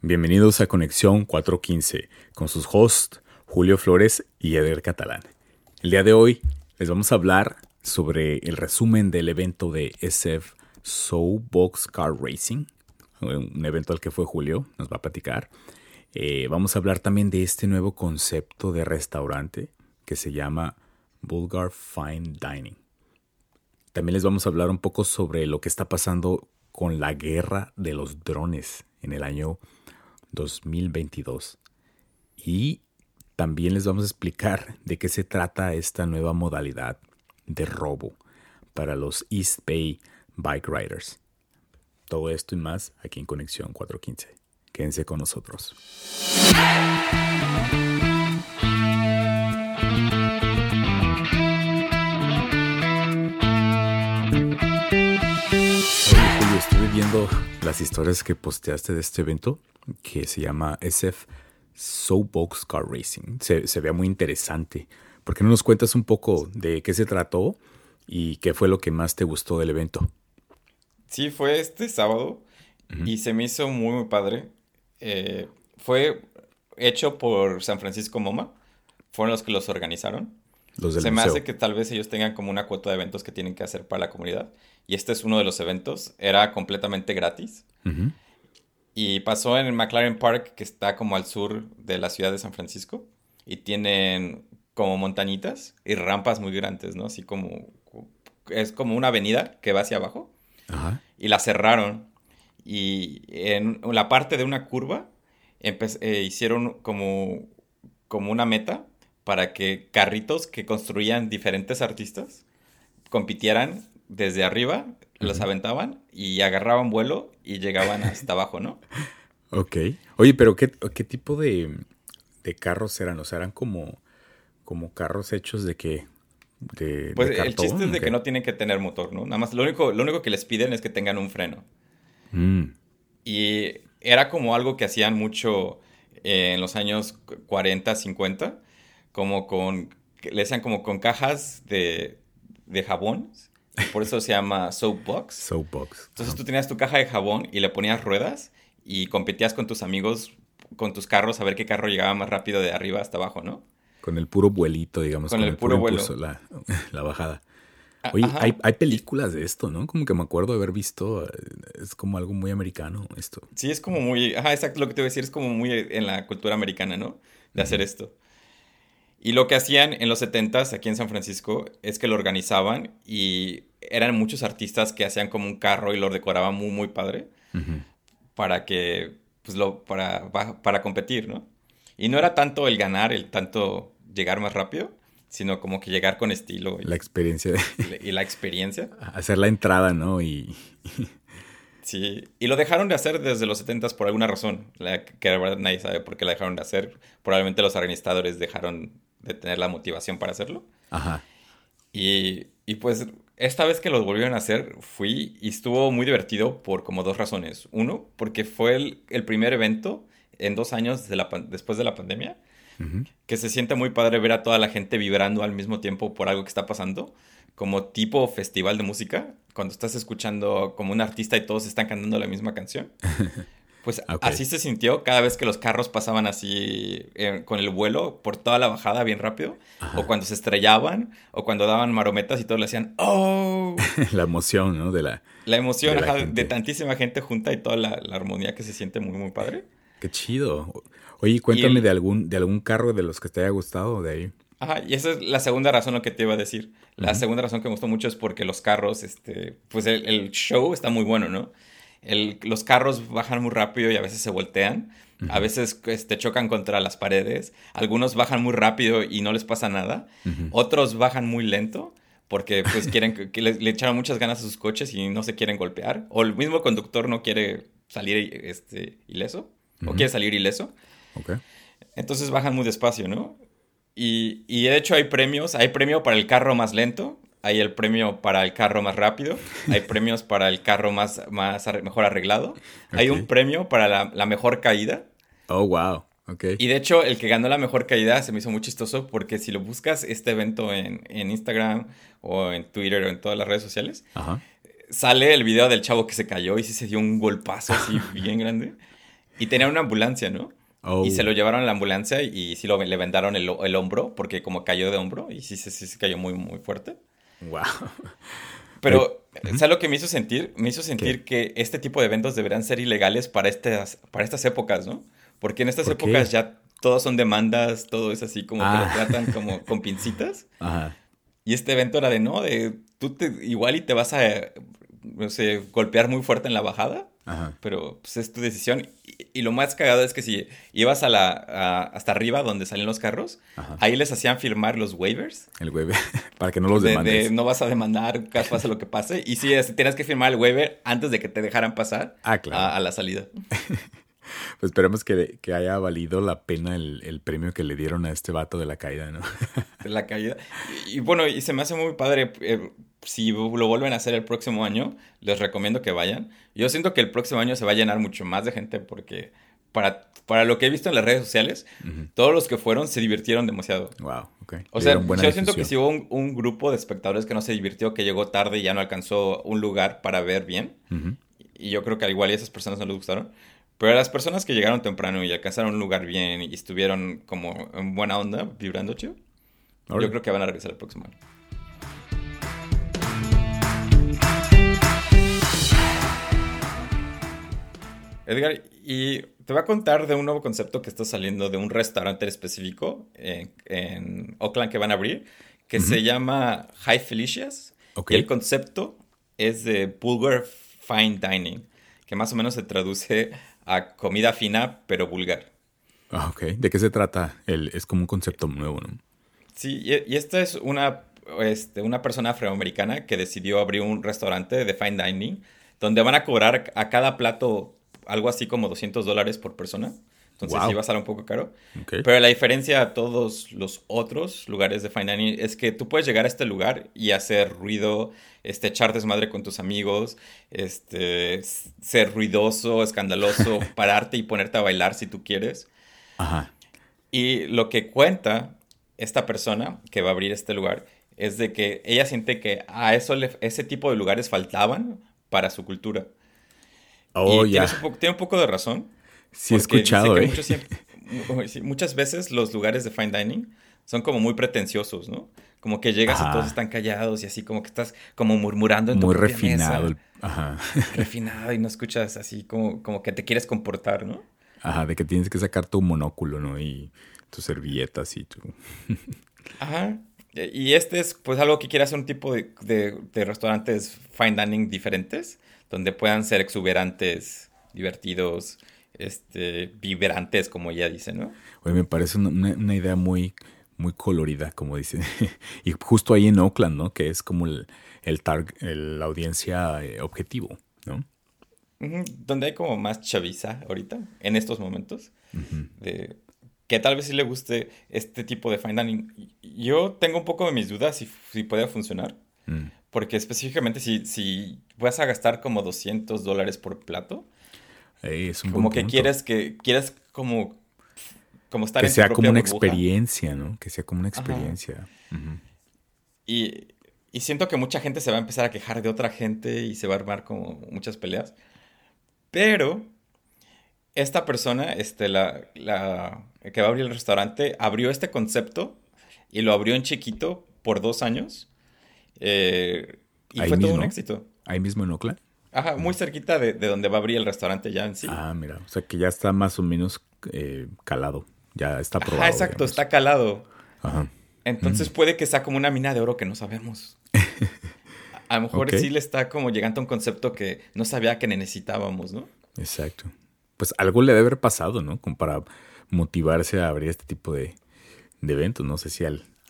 Bienvenidos a Conexión 415 con sus hosts Julio Flores y Eder Catalán. El día de hoy les vamos a hablar sobre el resumen del evento de SF Box Car Racing, un evento al que fue Julio, nos va a platicar. Eh, vamos a hablar también de este nuevo concepto de restaurante que se llama Bulgar Fine Dining. También les vamos a hablar un poco sobre lo que está pasando con la guerra de los drones en el año 2022. Y también les vamos a explicar de qué se trata esta nueva modalidad de robo para los East Bay Bike Riders. Todo esto y más aquí en Conexión 415. Quédense con nosotros. estuve viendo las historias que posteaste de este evento que se llama SF Soapbox Car Racing. Se, se ve muy interesante. ¿Por qué no nos cuentas un poco de qué se trató y qué fue lo que más te gustó del evento? Sí, fue este sábado y se me hizo muy, muy padre. Eh, fue hecho por San Francisco MoMA. Fueron los que los organizaron. se me hace que tal vez ellos tengan como una cuota de eventos que tienen que hacer para la comunidad. Y este es uno de los eventos. Era completamente gratis. Y pasó en el McLaren Park, que está como al sur de la ciudad de San Francisco. Y tienen como montañitas y rampas muy grandes, ¿no? Así como... Es como una avenida que va hacia abajo. Y la cerraron. Y en la parte de una curva eh, hicieron como, como una meta para que carritos que construían diferentes artistas compitieran desde arriba, los aventaban y agarraban vuelo y llegaban hasta abajo, ¿no? Ok. Oye, pero ¿qué, tipo de, carros eran? O sea, eran como, como carros hechos de qué? De, pues el chiste es de que no tienen que tener motor, ¿no? Nada más, lo único, lo único que les piden es que tengan un freno. Mm. Y era como algo que hacían mucho en los años 40, 50, como con, le hacían como con cajas de, de jabón por eso se llama Soapbox. Soapbox. Entonces tú tenías tu caja de jabón y le ponías ruedas y competías con tus amigos, con tus carros, a ver qué carro llegaba más rápido de arriba hasta abajo, ¿no? Con el puro vuelito, digamos. Con, el, puro, vuelo. la, bajada. Ah, Oye, hay, hay, películas de esto, ¿no? Como que me acuerdo de haber visto, eh, es como algo muy americano esto. Sí, es como muy, ajá, exacto lo que te voy a decir, es como muy en la cultura americana, ¿no? De hacer esto. Y lo que hacían en los 70s aquí en San Francisco es que lo organizaban y eran muchos artistas que hacían como un carro y lo decoraban muy, muy padre para que, pues lo, para, para competir, ¿no? Y no era tanto el ganar, el tanto llegar más rápido, sino como que llegar con estilo. Y, la experiencia. Y la experiencia. Hacer la entrada, ¿no? Y... Sí, y lo dejaron de hacer desde los 70 por alguna razón, que la verdad nadie sabe por qué la dejaron de hacer. Probablemente los organizadores dejaron de tener la motivación para hacerlo. Ajá. Y, y pues esta vez que lo volvieron a hacer, fui y estuvo muy divertido por como dos razones. Uno, porque fue el, el primer evento en dos años de la, después de la pandemia, que se siente muy padre ver a toda la gente vibrando al mismo tiempo por algo que está pasando como tipo festival de música, cuando estás escuchando como un artista y todos están cantando la misma canción. Pues así se sintió cada vez que los carros pasaban así eh, con el vuelo por toda la bajada bien rápido. O cuando se estrellaban, o cuando daban marometas y todos le hacían ¡Oh! la emoción, ¿no? De la, la emoción de, tantísima gente junta y toda la, armonía que se siente muy, muy padre. Qué chido. Oye, cuéntame de, algún, de algún carro de los que te haya gustado de ahí. Ajá, y esa es la segunda razón lo que te iba a decir. La segunda razón que me gustó mucho es porque los carros, este, pues el, show está muy bueno, ¿no? El, los carros bajan muy rápido y a veces se voltean. A veces este, chocan contra las paredes. Algunos bajan muy rápido y no les pasa nada. Otros bajan muy lento porque pues quieren que le, echaron muchas ganas a sus coches y no se quieren golpear. O el mismo conductor no quiere salir este, ileso. O quiere salir ileso. Okay. Entonces bajan muy despacio, ¿no? Y, de hecho hay premios, hay premio para el carro más lento, hay el premio para el carro más rápido, hay premios para el carro más, más mejor arreglado, hay un premio para la, mejor caída. Oh, wow. Okay. Y de hecho, el que ganó la mejor caída se me hizo muy chistoso porque si lo buscas este evento en, Instagram o en Twitter o en todas las redes sociales, sale el video del chavo que se cayó y sí se dio un golpazo así bien grande. y tenía una ambulancia, ¿no? Y se oh. lo llevaron a la ambulancia y sí lo, le vendaron el, el hombro porque como cayó de hombro y sí, sí, sí, cayó muy, muy fuerte. Wow. Pero, ¿sabes lo que me hizo sentir? Me hizo sentir que este tipo de eventos deberían ser ilegales para estas, para estas épocas, ¿no? Porque en estas épocas ya todos son demandas, todo es así como que lo ah. tratan como con pincitas. Ajá. Y este evento era de no, de tú te, igual y te vas a, no sé, golpear muy fuerte en la bajada. Ajá. Pero pues es tu decisión. Y, lo más cagado es que si ibas a la, hasta arriba donde salen los carros, ahí les hacían firmar los waivers. El waiver, para que no los demandes. no vas a demandar, pase lo que pase. Y sí, tienes que firmar el waiver antes de que te dejaran pasar ah, a la salida. pues esperemos que, haya valido la pena el, premio que le dieron a este vato de la caída, ¿no? de la caída. Y, bueno, y se me hace muy padre. Eh, si lo vuelven a hacer el próximo año, les recomiendo que vayan. Yo siento que el próximo año se va a llenar mucho más de gente porque para, para lo que he visto en las redes sociales, todos los que fueron se divirtieron demasiado. Wow, ok. O sea, yo siento que si hubo un, grupo de espectadores que no se divirtió, que llegó tarde y ya no alcanzó un lugar para ver bien. Y yo creo que al igual y a esas personas no les gustaron. Pero las personas que llegaron temprano y alcanzaron un lugar bien y estuvieron como en buena onda, vibrando chido, yo creo que van a regresar el próximo año. Edgar, y te voy a contar de un nuevo concepto que está saliendo de un restaurante específico en, Oakland que van a abrir, que se llama High Felicia's. Y el concepto es de Bulgar Fine Dining, que más o menos se traduce a comida fina pero vulgar. Ah, ok. ¿De qué se trata? El, es como un concepto nuevo, ¿no? Sí, y, esta es una, este, una persona afroamericana que decidió abrir un restaurante de fine dining donde van a cobrar a cada plato algo así como 200 dólares por persona. Entonces sí va a estar un poco caro. Pero la diferencia a todos los otros lugares de fine dining es que tú puedes llegar a este lugar y hacer ruido, este, echar desmadre con tus amigos, este, ser ruidoso, escandaloso, pararte y ponerte a bailar si tú quieres. Ajá. Y lo que cuenta esta persona que va a abrir este lugar es de que ella siente que a eso ese tipo de lugares faltaban para su cultura. Oh, ya. Tiene, un poco de razón. Sí, he escuchado. ¿eh? muchas veces los lugares de fine dining son como muy pretenciosos, ¿no? Como que llegas y todos están callados y así como que estás como murmurando en tu Muy refinado. Ajá. Refinado y no escuchas así como, como que te quieres comportar, ¿no? Ajá, de que tienes que sacar tu monóculo, ¿no? Y tus servilletas y tu... Ajá. Y este es pues algo que quiere hacer un tipo de, de, restaurantes fine dining diferentes, donde puedan ser exuberantes, divertidos, este, vibrantes, como ella dice, ¿no? Oye, me parece una, una idea muy, muy colorida, como dicen. y justo ahí en Oakland, ¿no? Que es como el, el, la audiencia eh, objetivo, ¿no? Donde hay como más chaviza ahorita, en estos momentos. de, que tal vez sí le guste este tipo de fine dining. Yo tengo un poco de mis dudas si, si puede funcionar. Mm. Porque específicamente si, si vas a gastar como 200 dólares por plato, es un como que quieres que quieres como como estar que sea como una experiencia, ¿no? Que sea como una experiencia. y, y, siento que mucha gente se va a empezar a quejar de otra gente y se va a armar como muchas peleas. Pero esta persona, este, la, la que va a abrir el restaurante, abrió este concepto y lo abrió en chiquito por dos años. Eh, y fue todo un éxito. Ahí mismo en Oakland. Ajá, muy cerquita de, de, donde va a abrir el restaurante ya en sí. Ah, mira, o sea que ya está más o menos eh, calado ya está probado. Ah, exacto, está calado. Ajá. Entonces puede que sea como una mina de oro que no sabemos. A lo mejor sí le está como llegando a un concepto que no sabía que necesitábamos, ¿no? Exacto. Pues algo le debe haber pasado, ¿no? Como para motivarse a abrir este tipo de, eventos. No sé si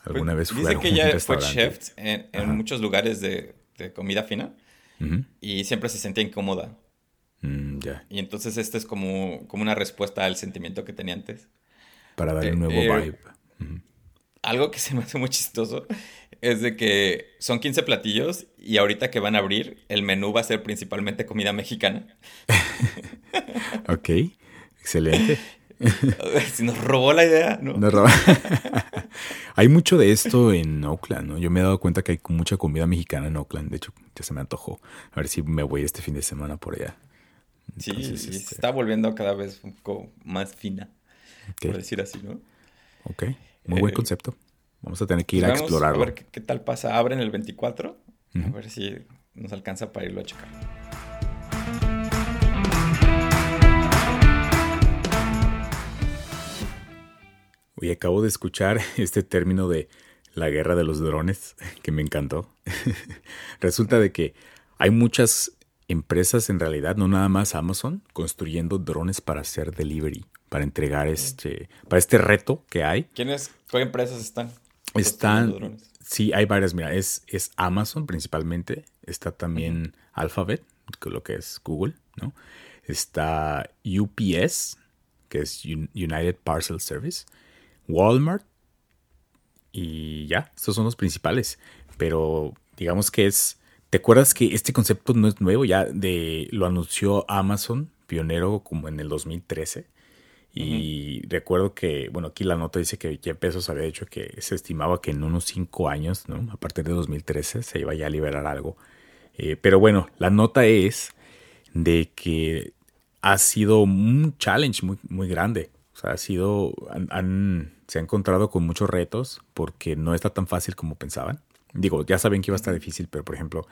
alguna vez fue Dice que ya fue chef en, muchos lugares de, comida fina y siempre se sentía incómoda. Mm, ya. Y entonces esta es como, como una respuesta al sentimiento que tenía antes para darle un nuevo eh, vibe. Algo que se me hace muy chistoso es de que son 15 platillos y ahorita que van a abrir, el menú va a ser principalmente comida mexicana. ok, excelente. si nos robó la idea, ¿no? Nos robó. hay mucho de esto en Oakland, ¿no? Yo me he dado cuenta que hay mucha comida mexicana en Oakland. De hecho, ya se me antojó. A ver si me voy este fin de semana por allá. sí, se este está volviendo cada vez un poco más fina, por decir así, ¿no? Ok, muy buen eh, concepto. Vamos a tener que ir a pues explorarlo. A ver qué, tal pasa. Abren el 24. A ver si nos alcanza para irlo a checar. Hoy acabo de escuchar este término de la guerra de los drones, que me encantó. Resulta de que hay muchas empresas en realidad, no nada más Amazon, construyendo drones para hacer delivery, para entregar este, para este reto que hay. ¿Quiénes, qué empresas están? Están, sí, hay varias, mira, es, es Amazon principalmente, está también Alphabet, lo que es Google, ¿no? Está UPS, que es United Parcel Service, Walmart, y ya, estos son los principales. Pero digamos que es. ¿Te acuerdas que este concepto no es nuevo? Ya de lo anunció Amazon, pionero como en el 2013. Y recuerdo que, bueno, aquí la nota dice que Jeff Bezos había dicho que se estimaba que en unos cinco años, ¿no? A partir de 2013 se iba ya a liberar algo. Eh, pero bueno, la nota es de que ha sido un challenge muy, muy grande. O sea, ha sido, han, se ha encontrado con muchos retos porque no está tan fácil como pensaban. Digo, ya saben que iba a estar difícil, pero por ejemplo,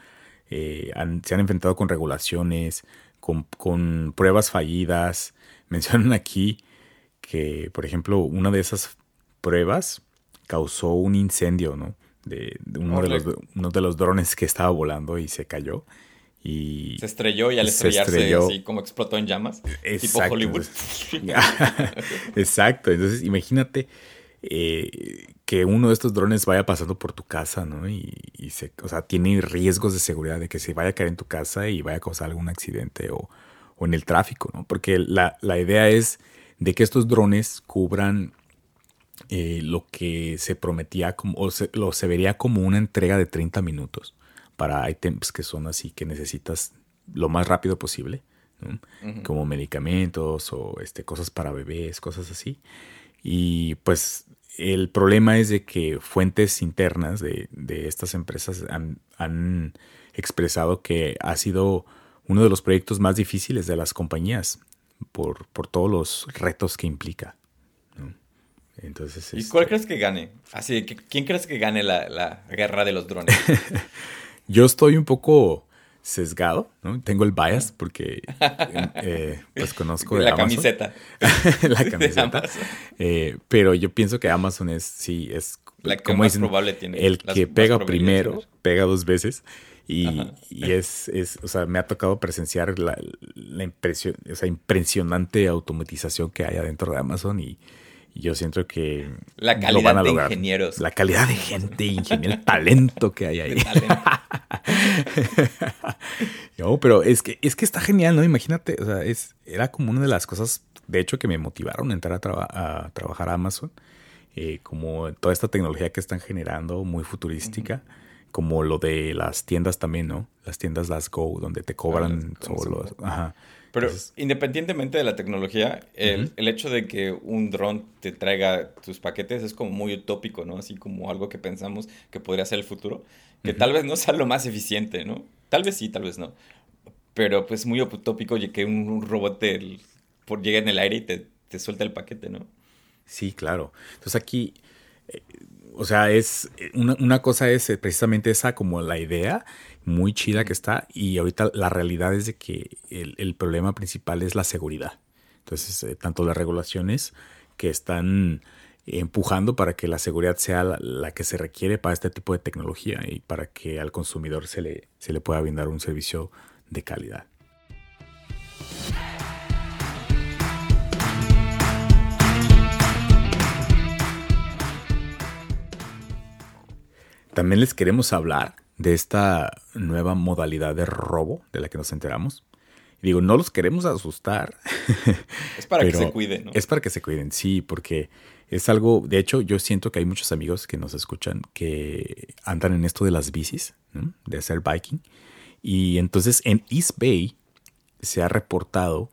eh, se han enfrentado con regulaciones, con, pruebas fallidas. Mencionan aquí que, por ejemplo, una de esas pruebas causó un incendio, ¿no? De, uno, de los, uno de los drones que estaba volando y se cayó. Y se estrelló y al estrellarse así como explotó en llamas. Tipo Hollywood. Exacto. Entonces, imagínate eh, que uno de estos drones vaya pasando por tu casa, ¿no? Y, se, o sea, tiene riesgos de seguridad de que se vaya a caer en tu casa y vaya a causar algún accidente o, en el tráfico, ¿no? Porque la, idea es de que estos drones cubran eh, lo que se prometía como, o se, lo se vería como una entrega de 30 minutos para ítems que son así que necesitas lo más rápido posible, como medicamentos o este, cosas para bebés, cosas así. Y pues el problema es de que fuentes internas de, estas empresas han, expresado que ha sido uno de los proyectos más difíciles de las compañías por, por todos los retos que implica. Entonces, ¿Y cuál este crees que gane? Así, ¿quién crees que gane la, la guerra de los drones? Yo estoy un poco sesgado, ¿no? Tengo el bias porque eh, pues conozco de la camiseta. la camiseta. Eh, pero yo pienso que Amazon es, sí, es la que más probable tiene. El que pega primero, pega dos veces. Y, es, es, o sea, me ha tocado presenciar la, la impresión, esa impresionante automatización que hay adentro de Amazon y, yo siento que la calidad de ingenieros. La calidad de gente, ingeniero, el talento que hay ahí. no, pero es que, es que está genial, ¿no? Imagínate, o sea, es, era como una de las cosas, de hecho, que me motivaron a entrar a, trabajar a Amazon. Eh, como toda esta tecnología que están generando, muy futurística, como lo de las tiendas también, ¿no? Las tiendas Las Go, donde te cobran ah, solo. Ajá. Pero independientemente de la tecnología, el, hecho de que un dron te traiga tus paquetes es como muy utópico, ¿no? Así como algo que pensamos que podría ser el futuro, que tal vez no sea lo más eficiente, ¿no? Tal vez sí, tal vez no. Pero pues muy utópico que un, robot te, por, llegue en el aire y te, te suelta el paquete, ¿no? Sí, claro. Entonces aquí, eh, o sea, es una, una, cosa es eh, precisamente esa como la idea muy chida que está y ahorita la realidad es de que el, problema principal es la seguridad. Entonces, eh, tanto las regulaciones que están empujando para que la seguridad sea la, que se requiere para este tipo de tecnología y para que al consumidor se le, se le pueda brindar un servicio de calidad. También les queremos hablar de esta nueva modalidad de robo de la que nos enteramos. Y digo, no los queremos asustar. Es para que se cuiden, ¿no? Es para que se cuiden, sí, porque es algo, de hecho, yo siento que hay muchos amigos que nos escuchan que andan en esto de las bicis, de hacer biking. Y entonces en East Bay se ha reportado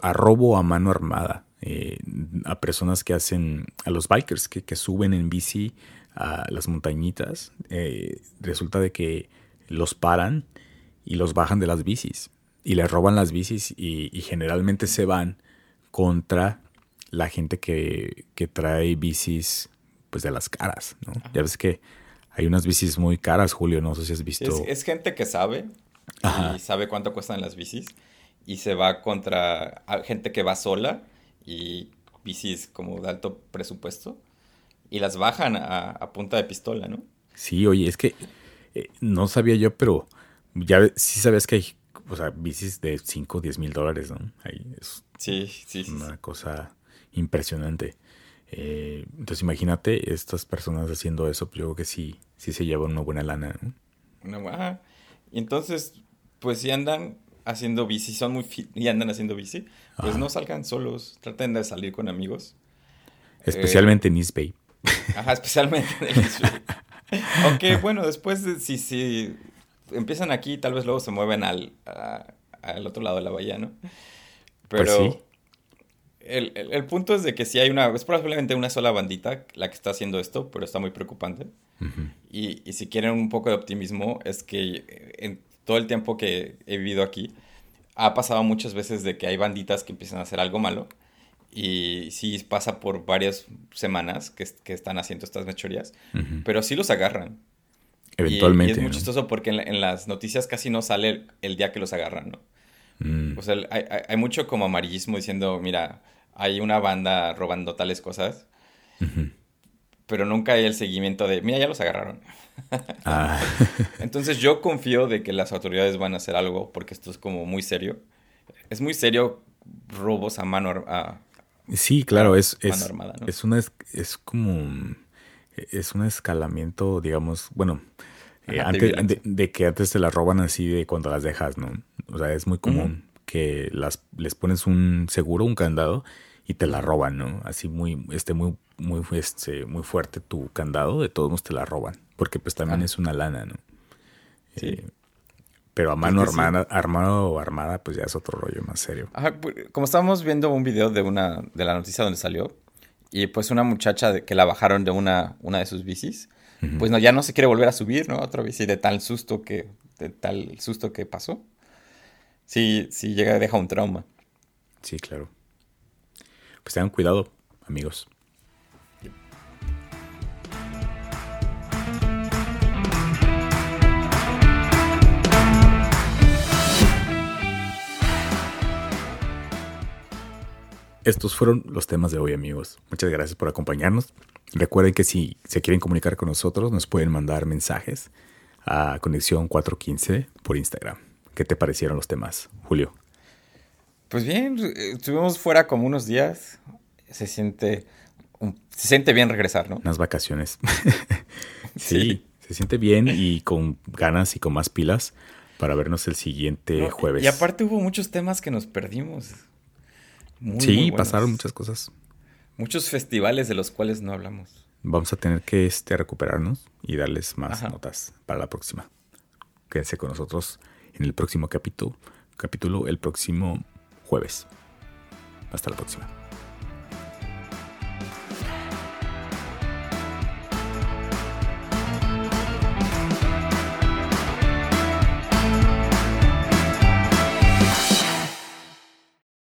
a robo a mano armada eh, a personas que hacen, a los bikers que, que suben en bici a las montañitas, eh, resulta de que los paran y los bajan de las bicis. y les roban las bicis y, generalmente se van contra la gente que, trae bicis pues de las caras, ¿no? Ya ves que hay unas bicis muy caras, Julio, no sé si has visto. Es, gente que sabe y sabe cuánto cuestan las bicis y se va contra gente que va sola y bicis como de alto presupuesto y las bajan a, punta de pistola, ¿no? Sí, oye, es que eh, no sabía yo, pero ya sí sabes que hay, o sea, bicis de 5 o 10 mil dólares, ¿no? Ahí es sí, sí, una cosa impresionante. Eh, entonces imagínate estas personas haciendo eso, pues yo creo que sí, sí se llevan una buena lana. ¿no? Una, y entonces, pues si andan haciendo bici, son muy y andan haciendo bici, pues no salgan solos, traten de salir con amigos. Especialmente en East Bay. Ajá, especialmente. Aunque bueno, después si, si empiezan aquí, tal vez luego se mueven al, al otro lado de la bahía, ¿no? Pero pues sí. el, el, punto es de que si hay una, es probablemente una sola bandita la que está haciendo esto, pero está muy preocupante. y, y, si quieren un poco de optimismo, es que en todo el tiempo que he vivido aquí, ha pasado muchas veces de que hay banditas que empiezan a hacer algo malo. Y sí pasa por varias semanas que, que están haciendo estas mechorías, pero sí los agarran. Eventualmente. Y, es muy chistoso porque en, las noticias casi no sale el, día que los agarran, ¿no? Mm. O sea, hay, hay, mucho como amarillismo diciendo, mira, hay una banda robando tales cosas, pero nunca hay el seguimiento de, mira, ya los agarraron. Ah. Entonces yo confío de que las autoridades van a hacer algo porque esto es como muy serio. Es muy serio robos a mano armada. Sí, claro, es, es, es, una, es como, es un escalamiento, digamos, bueno, eh, antes, de, que antes te las roban así de cuando las dejas, ¿no? O sea, es muy común que las, les pones un seguro, un candado y te la roban, ¿no? Así muy, este, muy, muy, este, muy fuerte tu candado, de todos modos te la roban, porque pues también es una lana, ¿no? Sí. Eh, pero a mano armada, armado o armada, pues ya es otro rollo más serio. Ajá, como estábamos viendo un video de una, de la noticia donde salió, y pues una muchacha de, que la bajaron de una, una de sus bicis, pues no, ya no se quiere volver a subir, ¿no? Otra bici de tal susto que, de tal susto que pasó. Sí, sí llega, deja un trauma. Sí, claro. Pues tengan cuidado, amigos. Estos fueron los temas de hoy, amigos. Muchas gracias por acompañarnos. Recuerden que si se quieren comunicar con nosotros, nos pueden mandar mensajes a Conexión 415 por Instagram. ¿Qué te parecieron los temas, Julio? Pues bien, estuvimos fuera como unos días. Se siente, se siente bien regresar, ¿no? Unas vacaciones. sí, se siente bien y con ganas y con más pilas para vernos el siguiente jueves. Y aparte hubo muchos temas que nos perdimos. Sí, pasaron muchas cosas. Muchos festivales de los cuales no hablamos. Vamos a tener que este, recuperarnos y darles más notas para la próxima. Quédense con nosotros en el próximo capítulo, capítulo el próximo jueves. Hasta la próxima.